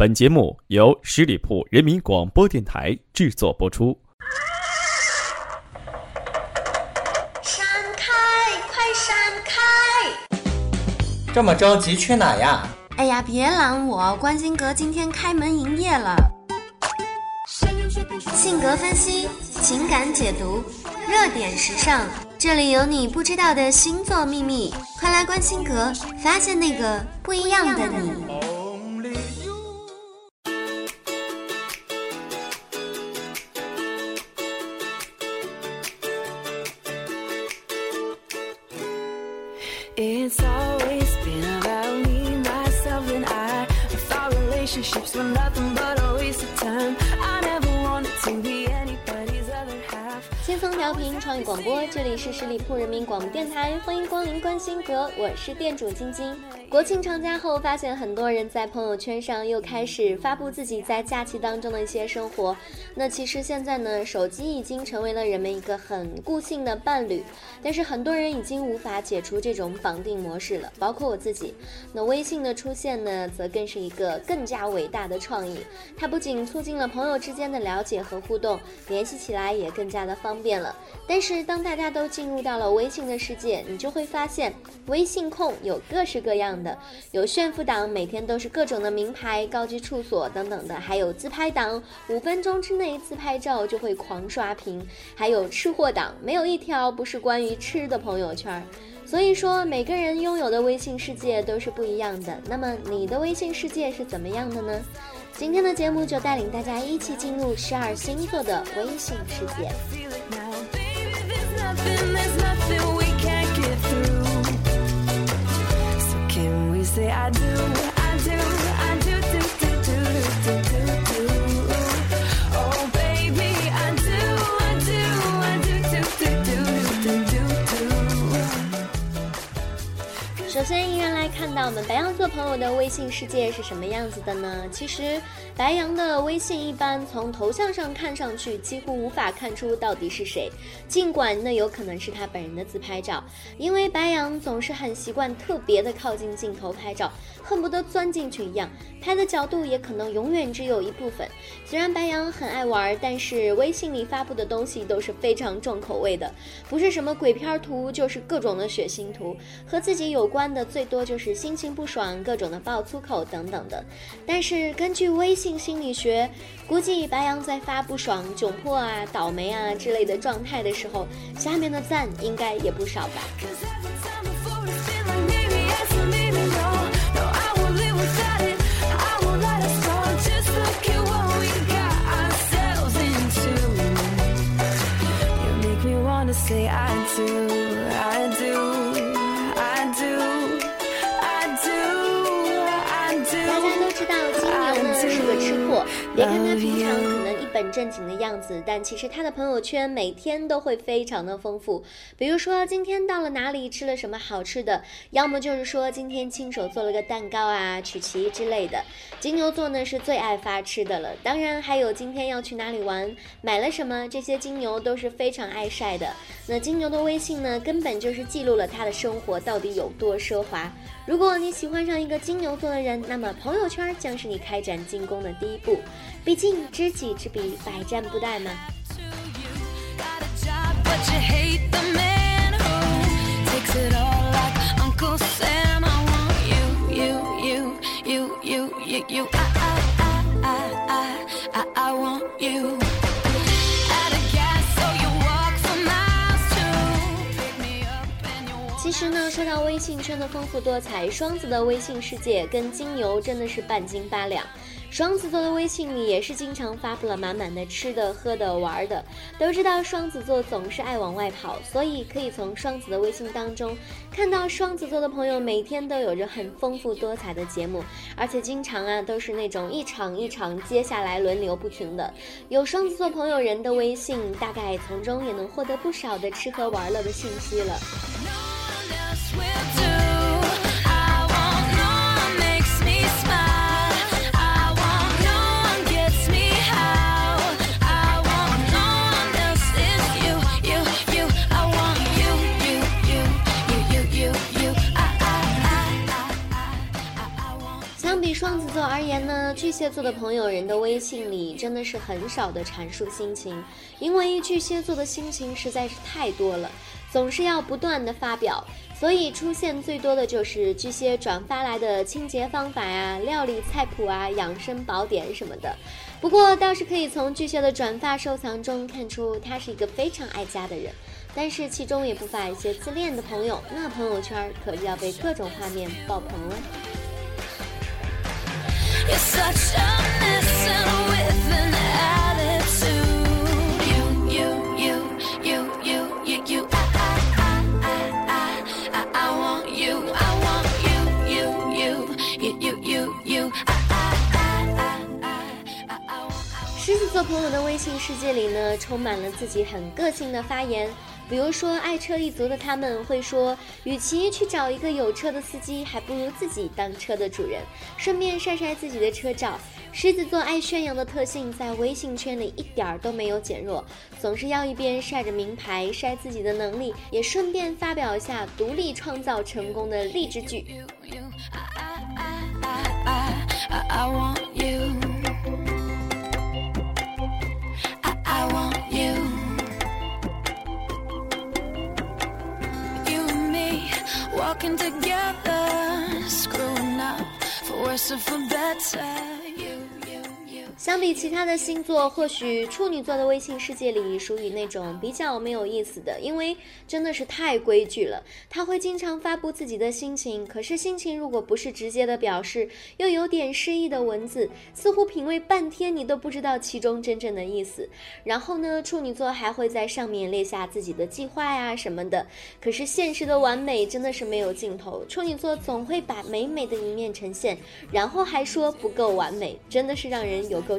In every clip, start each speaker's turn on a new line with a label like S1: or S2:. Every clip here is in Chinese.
S1: 本节目由十里铺人民广播电台制作播出。
S2: 闪开，快闪开！
S3: 这么着急去哪呀？
S2: 哎呀，别拦我！关心阁今天开门营业了。性格分析，情感解读，热点时尚，这里有你不知道的星座秘密。快来关心阁，发现那个不一样的你。轻松调频创意广播，这里是十里铺人民广播电台，欢迎光临关心阁，我是店主晶晶。国庆长假后，发现很多人在朋友圈上又开始发布自己在假期当中的一些生活。那其实现在呢，手机已经成为了人们一个很固性的伴侣，但是很多人已经无法解除这种绑定模式了，包括我自己。那微信的出现呢，则更是一个更加伟大的创意。它不仅促进了朋友之间的了解和互动，联系起来也更加的方便了。但是当大家都进入到了微信的世界，你就会发现，微信控有各式各样。的有炫富党，每天都是各种的名牌、高级处所等等的；还有自拍党，五分钟之内自拍照就会狂刷屏；还有吃货党，没有一条不是关于吃的朋友圈。所以说，每个人拥有的微信世界都是不一样的。那么，你的微信世界是怎么样的呢？今天的节目就带领大家一起进入十二星座的微信世界。Say I do, 首先，依然来看到我们白羊座朋友的微信世界是什么样子的呢？其实。白羊的微信一般从头像上看上去几乎无法看出到底是谁，尽管那有可能是他本人的自拍照，因为白羊总是很习惯特别的靠近镜头拍照，恨不得钻进去一样，拍的角度也可能永远只有一部分。虽然白羊很爱玩，但是微信里发布的东西都是非常重口味的，不是什么鬼片图，就是各种的血腥图，和自己有关的最多就是心情不爽，各种的爆粗口等等的。但是根据微信。心理学估计，白羊在发不爽、窘迫啊、倒霉啊之类的状态的时候，下面的赞应该也不少吧。say I do. 别看他平常可能一本正经的样子，但其实他的朋友圈每天都会非常的丰富。比如说今天到了哪里吃了什么好吃的，要么就是说今天亲手做了个蛋糕啊、曲奇之类的。金牛座呢是最爱发吃的了，当然还有今天要去哪里玩、买了什么，这些金牛都是非常爱晒的。那金牛的微信呢，根本就是记录了他的生活到底有多奢华。如果你喜欢上一个金牛座的人，那么朋友圈将是你开展进攻的第一步。毕竟知己知彼，百战不殆嘛。其实呢，说到微信圈的丰富多彩，双子的微信世界跟金牛真的是半斤八两。双子座的微信里也是经常发布了满满的吃的、喝的、玩的。都知道双子座总是爱往外跑，所以可以从双子的微信当中看到双子座的朋友每天都有着很丰富多彩的节目，而且经常啊都是那种一场一场接下来轮流不停的。有双子座朋友人的微信，大概从中也能获得不少的吃喝玩乐的信息了。比双子座而言呢，巨蟹座的朋友人的微信里真的是很少的阐述心情，因为巨蟹座的心情实在是太多了，总是要不断的发表，所以出现最多的就是巨蟹转发来的清洁方法呀、料理菜谱啊、养生宝典什么的。不过倒是可以从巨蟹的转发收藏中看出，他是一个非常爱家的人。但是其中也不乏一些自恋的朋友，那朋友圈可就要被各种画面爆棚了。狮子座朋友的微信世界里呢，充满了自己很个性的发言。比如说，爱车一族的他们会说，与其去找一个有车的司机，还不如自己当车的主人，顺便晒晒自己的车照。狮子座爱炫耀的特性在微信圈里一点儿都没有减弱，总是要一边晒着名牌晒自己的能力，也顺便发表一下独立创造成功的励志句。working together, screwing up for worse or for better. 相比其他的星座，或许处女座的微信世界里属于那种比较没有意思的，因为真的是太规矩了。他会经常发布自己的心情，可是心情如果不是直接的表示，又有点诗意的文字，似乎品味半天你都不知道其中真正的意思。然后呢，处女座还会在上面列下自己的计划呀什么的。可是现实的完美真的是没有尽头，处女座总会把美美的一面呈现，然后还说不够完美，真的是让人有。够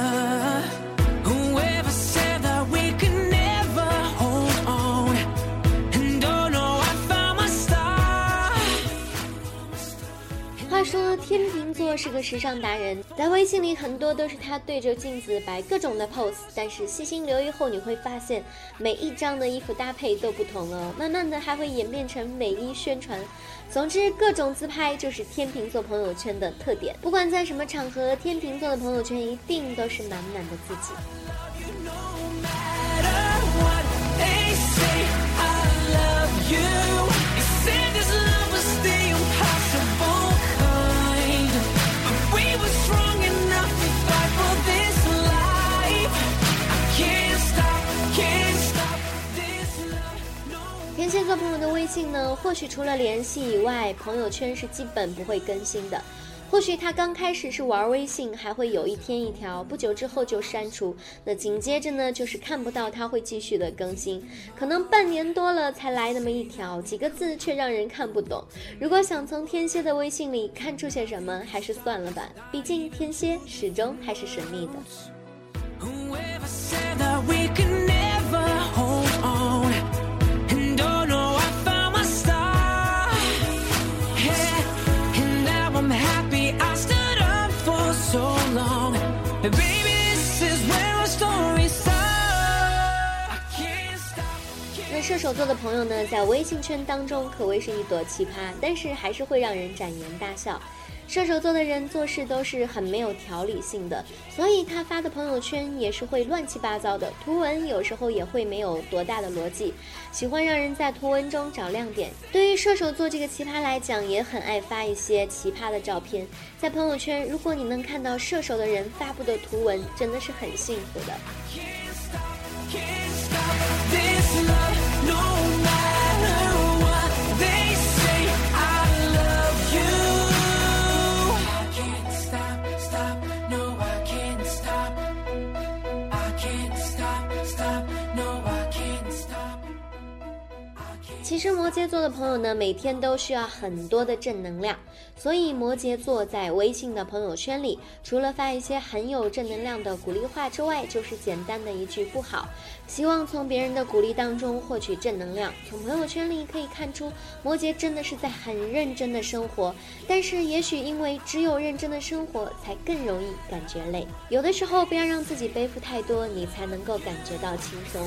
S2: 天秤座是个时尚达人，在微信里很多都是他对着镜子摆各种的 pose，但是细心留意后你会发现，每一张的衣服搭配都不同哦，慢慢的还会演变成美衣宣传。总之，各种自拍就是天秤座朋友圈的特点，不管在什么场合，天秤座的朋友圈一定都是满满的自己。天蝎或许除了联系以外，朋友圈是基本不会更新的。或许他刚开始是玩微信，还会有一天一条，不久之后就删除。那紧接着呢，就是看不到他会继续的更新，可能半年多了才来那么一条，几个字却让人看不懂。如果想从天蝎的微信里看出些什么，还是算了吧，毕竟天蝎始终还是神秘的。那射手座的朋友呢，在微信圈当中可谓是一朵奇葩，但是还是会让人展颜大笑。射手座的人做事都是很没有条理性的，所以他发的朋友圈也是会乱七八糟的，图文有时候也会没有多大的逻辑，喜欢让人在图文中找亮点。对于射手座这个奇葩来讲，也很爱发一些奇葩的照片在朋友圈。如果你能看到射手的人发布的图文，真的是很幸福的。其实摩羯座的朋友呢，每天都需要很多的正能量，所以摩羯座在微信的朋友圈里，除了发一些很有正能量的鼓励话之外，就是简单的一句不好，希望从别人的鼓励当中获取正能量。从朋友圈里可以看出，摩羯真的是在很认真的生活，但是也许因为只有认真的生活，才更容易感觉累。有的时候不要让自己背负太多，你才能够感觉到轻松。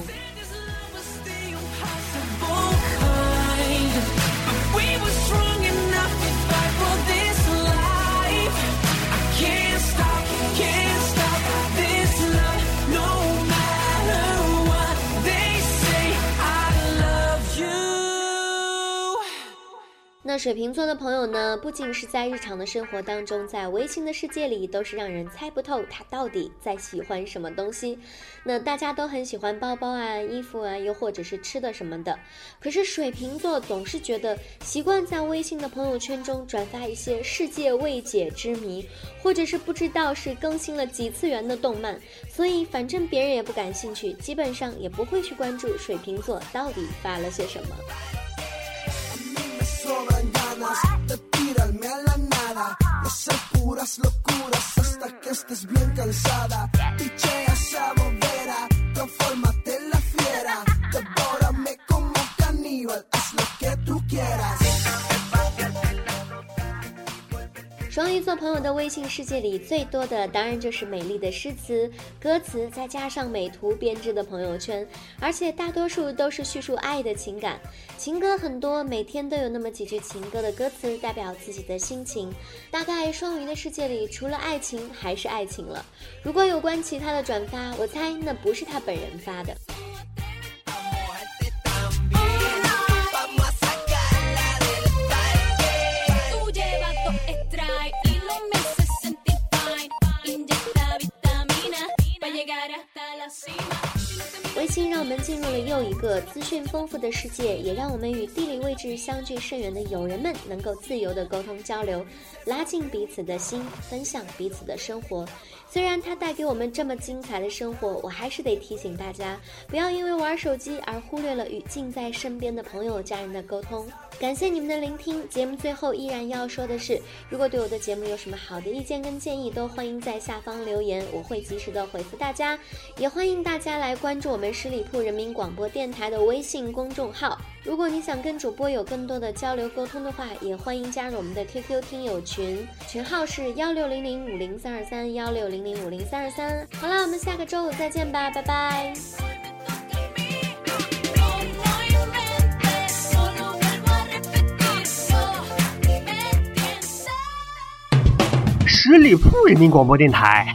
S2: 那水瓶座的朋友呢，不仅是在日常的生活当中，在微信的世界里都是让人猜不透他到底在喜欢什么东西。那大家都很喜欢包包啊、衣服啊，又或者是吃的什么的。可是水瓶座总是觉得习惯在微信的朋友圈中转发一些世界未解之谜，或者是不知道是更新了几次元的动漫，所以反正别人也不感兴趣，基本上也不会去关注水瓶座到底发了些什么。
S4: sobran ganas de tirarme a la nada. Y hacer puras locuras hasta que estés bien cansada. Pichea esa bobera, transfórmate en la fiera. Devórame como caníbal, haz lo que tú quieras.
S2: 双鱼座朋友的微信世界里最多的，当然就是美丽的诗词、歌词，再加上美图编织的朋友圈，而且大多数都是叙述爱的情感，情歌很多，每天都有那么几句情歌的歌词代表自己的心情。大概双鱼的世界里，除了爱情还是爱情了。如果有关其他的转发，我猜那不是他本人发的。进入了又一个资讯丰富的世界，也让我们与地理位置相距甚远的友人们能够自由的沟通交流，拉近彼此的心，分享彼此的生活。虽然它带给我们这么精彩的生活，我还是得提醒大家，不要因为玩手机而忽略了与近在身边的朋友、家人的沟通。感谢你们的聆听。节目最后依然要说的是，如果对我的节目有什么好的意见跟建议，都欢迎在下方留言，我会及时的回复大家。也欢迎大家来关注我们十里铺人民广播电台的微信公众号。如果你想跟主播有更多的交流沟通的话，也欢迎加入我们的 QQ 听友群，群号是幺六零零五零三二三幺六零零五零三二三。好了，我们下个周五再见吧，拜拜。
S3: 十里铺人民广播电台，